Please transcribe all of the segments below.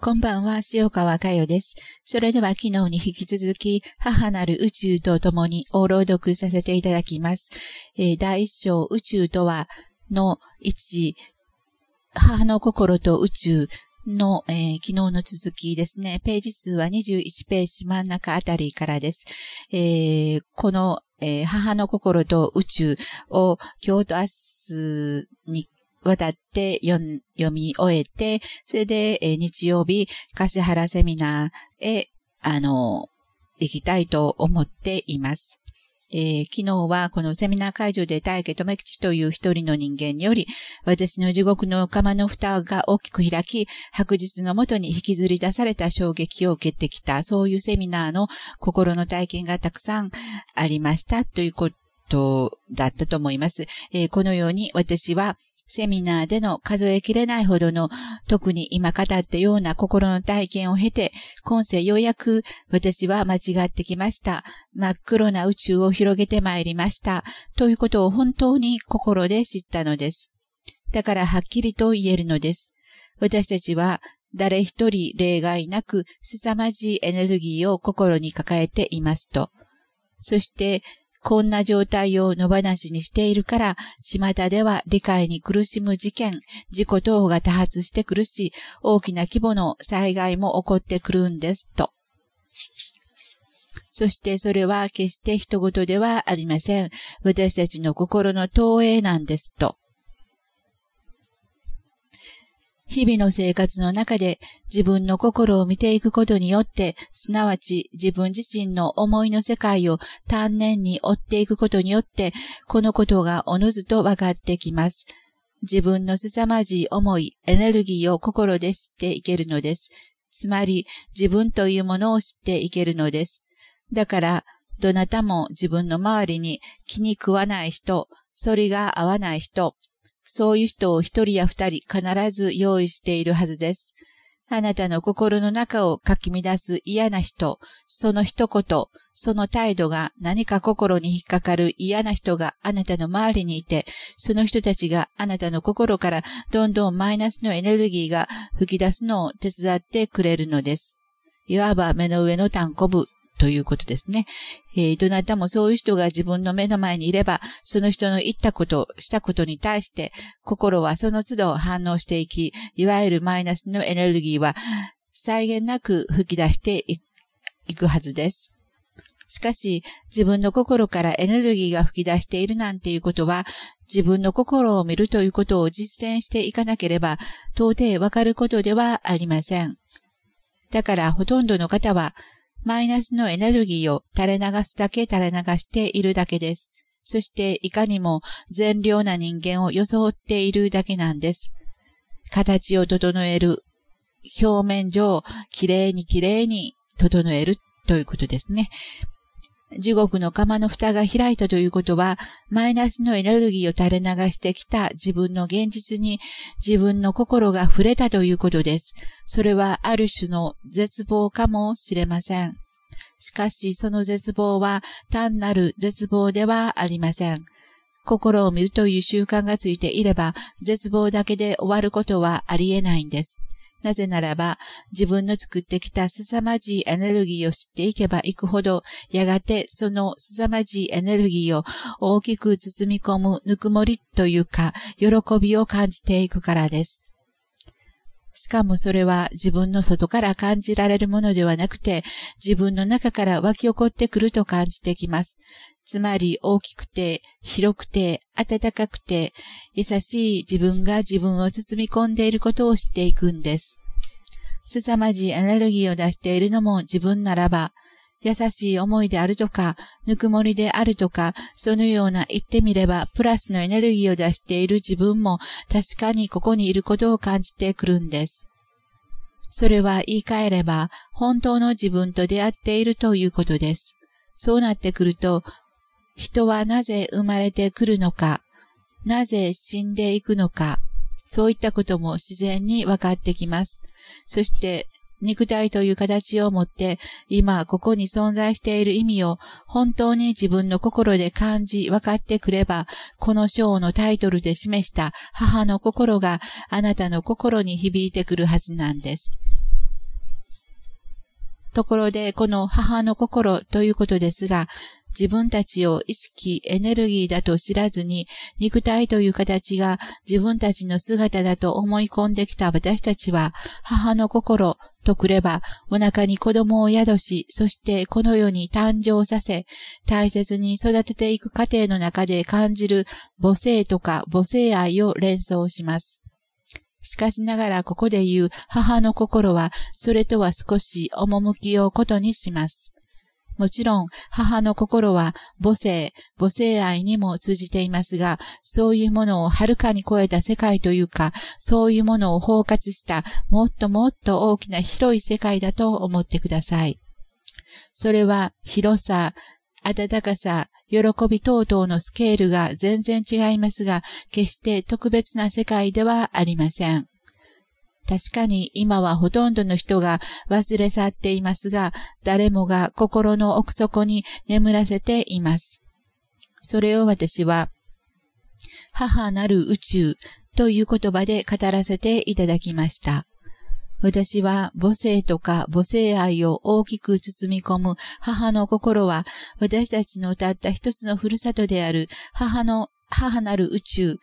こんばんは、塩川佳代です。それでは昨日に引き続き、母なる宇宙と共にお朗読させていただきます。えー、第一章、宇宙とは、の一、母の心と宇宙の、えー、昨日の続きですね。ページ数は21ページ真ん中あたりからです。えー、この、えー、母の心と宇宙を今日と明日に渡って読み終えて、それで、え日曜日、柏原セミナーへ、あの、行きたいと思っています。えー、昨日はこのセミナー会場で大家留吉という一人の人間により、私の地獄の釜の蓋が大きく開き、白日のもとに引きずり出された衝撃を受けてきた、そういうセミナーの心の体験がたくさんありましたということだったと思います。えー、このように私はセミナーでの数えきれないほどの、特に今語ったような心の体験を経て、今世ようやく私は間違ってきました。真っ黒な宇宙を広げてまいりました。ということを本当に心で知ったのです。だからはっきりと言えるのです。私たちは誰一人例外なく凄まじいエネルギーを心に抱えていますと。そしてこんな状態を野放しにしているから、巷では理解に苦しむ事件、事故等が多発してくるし、大きな規模の災害も起こってくるんです、と。そしてそれは決して人事ではありません。私たちの心の投影なんです、と。日々の生活の中で自分の心を見ていくことによって、すなわち自分自身の思いの世界を丹念に追っていくことによって、このことがおのずと分かってきます。自分の凄まじい思い、エネルギーを心で知っていけるのです。つまり、自分というものを知っていけるのです。だから、どなたも自分の周りに気に食わない人、反りが合わない人、そういう人を一人や二人必ず用意しているはずです。あなたの心の中をかき乱す嫌な人、その一言、その態度が何か心に引っかかる嫌な人があなたの周りにいて、その人たちがあなたの心からどんどんマイナスのエネルギーが吹き出すのを手伝ってくれるのです。いわば目の上の単行部ということですね。えー、どなたもそういう人が自分の目の前にいれば、その人の言ったこと、したことに対して、心はその都度反応していき、いわゆるマイナスのエネルギーは、際限なく吹き出していくはずです。しかし、自分の心からエネルギーが吹き出しているなんていうことは、自分の心を見るということを実践していかなければ、到底わかることではありません。だから、ほとんどの方は、マイナスのエネルギーを垂れ流すだけ垂れ流しているだけです。そしていかにも善良な人間を装っているだけなんです。形を整える。表面上、きれいにきれいに整えるということですね。地獄の釜の蓋が開いたということは、マイナスのエネルギーを垂れ流してきた自分の現実に自分の心が触れたということです。それはある種の絶望かもしれません。しかし、その絶望は単なる絶望ではありません。心を見るという習慣がついていれば、絶望だけで終わることはありえないんです。なぜならば、自分の作ってきた凄まじいエネルギーを知っていけばいくほど、やがてその凄まじいエネルギーを大きく包み込むぬくもりというか、喜びを感じていくからです。しかもそれは自分の外から感じられるものではなくて、自分の中から湧き起こってくると感じてきます。つまり大きくて、広くて、暖かくて、優しい自分が自分を包み込んでいることを知っていくんです。凄まじいエネルギーを出しているのも自分ならば、優しい思いであるとか、ぬくもりであるとか、そのような言ってみれば、プラスのエネルギーを出している自分も確かにここにいることを感じてくるんです。それは言い換えれば、本当の自分と出会っているということです。そうなってくると、人はなぜ生まれてくるのか、なぜ死んでいくのか、そういったことも自然に分かってきます。そして、肉体という形を持って、今ここに存在している意味を本当に自分の心で感じ分かってくれば、この章のタイトルで示した母の心があなたの心に響いてくるはずなんです。ところで、この母の心ということですが、自分たちを意識、エネルギーだと知らずに、肉体という形が自分たちの姿だと思い込んできた私たちは、母の心とくれば、お腹に子供を宿し、そしてこの世に誕生させ、大切に育てていく過程の中で感じる母性とか母性愛を連想します。しかしながらここで言う母の心は、それとは少し趣をことにします。もちろん、母の心は母性、母性愛にも通じていますが、そういうものをはるかに超えた世界というか、そういうものを包括したもっともっと大きな広い世界だと思ってください。それは広さ、温かさ、喜び等々のスケールが全然違いますが、決して特別な世界ではありません。確かに今はほとんどの人が忘れ去っていますが、誰もが心の奥底に眠らせています。それを私は、母なる宇宙という言葉で語らせていただきました。私は母性とか母性愛を大きく包み込む母の心は私たちのたった一つのふるさとである母の母なる宇宙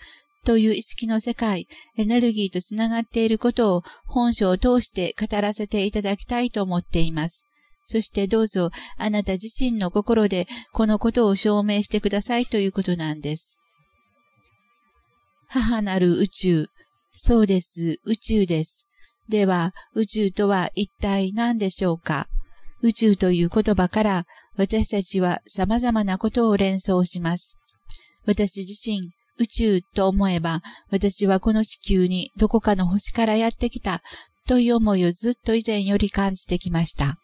という意識の世界、エネルギーとつながっていることを本書を通して語らせていただきたいと思っています。そしてどうぞあなた自身の心でこのことを証明してくださいということなんです。母なる宇宙。そうです。宇宙です。では、宇宙とは一体何でしょうか？宇宙という言葉から私たちは様々なことを連想します。私自身、宇宙と思えば、私はこの地球にどこかの星からやってきたという思いをずっと以前より感じてきました。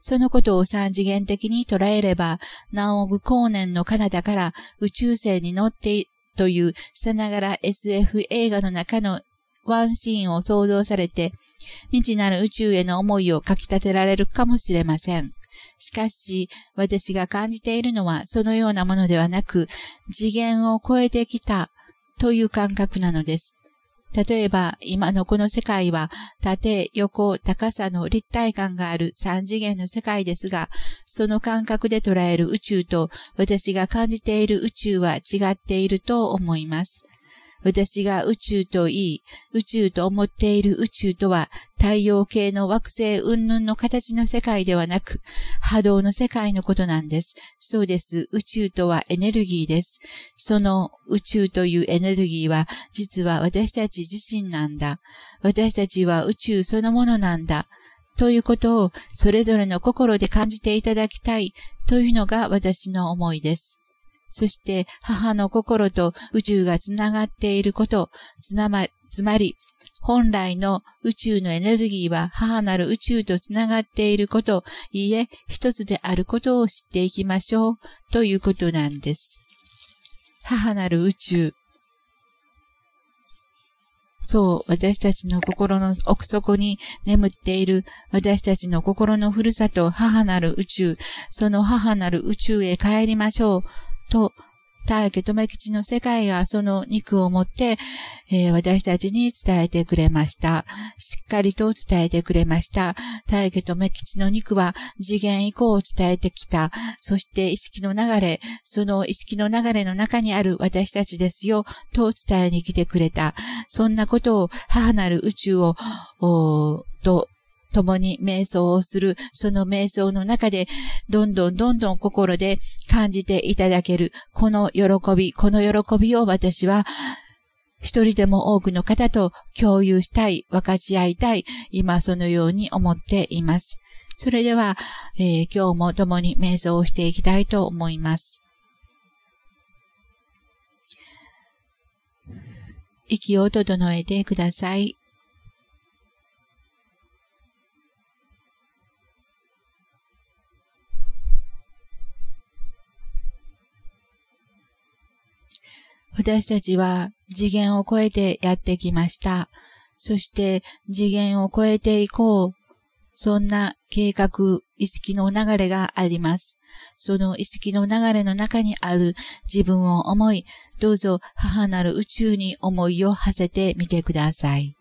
そのことを三次元的に捉えれば、何億光年の彼方から宇宙船に乗ってというさながら SF 映画の中のワンシーンを想像されて、未知なる宇宙への思いをかき立てられるかもしれません。しかし、私が感じているのはそのようなものではなく、次元を超えてきたという感覚なのです。例えば、今のこの世界は、縦、横、高さの立体感がある三次元の世界ですが、その感覚で捉える宇宙と私が感じている宇宙は違っていると思います。私が宇宙と言い、宇宙と思っている宇宙とは、太陽系の惑星云々の形の世界ではなく、波動の世界のことなんです。そうです。宇宙とはエネルギーです。その宇宙というエネルギーは、実は私たち自身なんだ。私たちは宇宙そのものなんだ。ということを、それぞれの心で感じていただきたい、というのが私の思いです。そして母の心と宇宙がつながっていること、つなま、つまり、本来の宇宙のエネルギーは母なる宇宙とつながっていること、いいえ、一つであることを知っていきましょう、ということなんです。母なる宇宙。そう、私たちの心の奥底に眠っている私たちの心のふるさと、母なる宇宙、その母なる宇宙へ帰りましょう。と、大家留吉の世界がその肉を持って、えー、私たちに伝えてくれました。しっかりと伝えてくれました。大家留吉の肉は次元以降を伝えてきた。そして意識の流れ、その意識の流れの中にある私たちですよ、と伝えに来てくれた。そんなことを母なる宇宙を、と共に瞑想をする、その瞑想の中で、どんどんどんどん心で感じていただける、この喜び、この喜びを私は、一人でも多くの方と共有したい、分かち合いたい、今そのように思っています。それでは、えー、今日も共に瞑想をしていきたいと思います。息を整えてください。私たちは次元を超えてやってきました。そして次元を超えていこう。そんな計画、意識の流れがあります。その意識の流れの中にある自分を思い、どうぞ母なる宇宙に思いを馳せてみてください。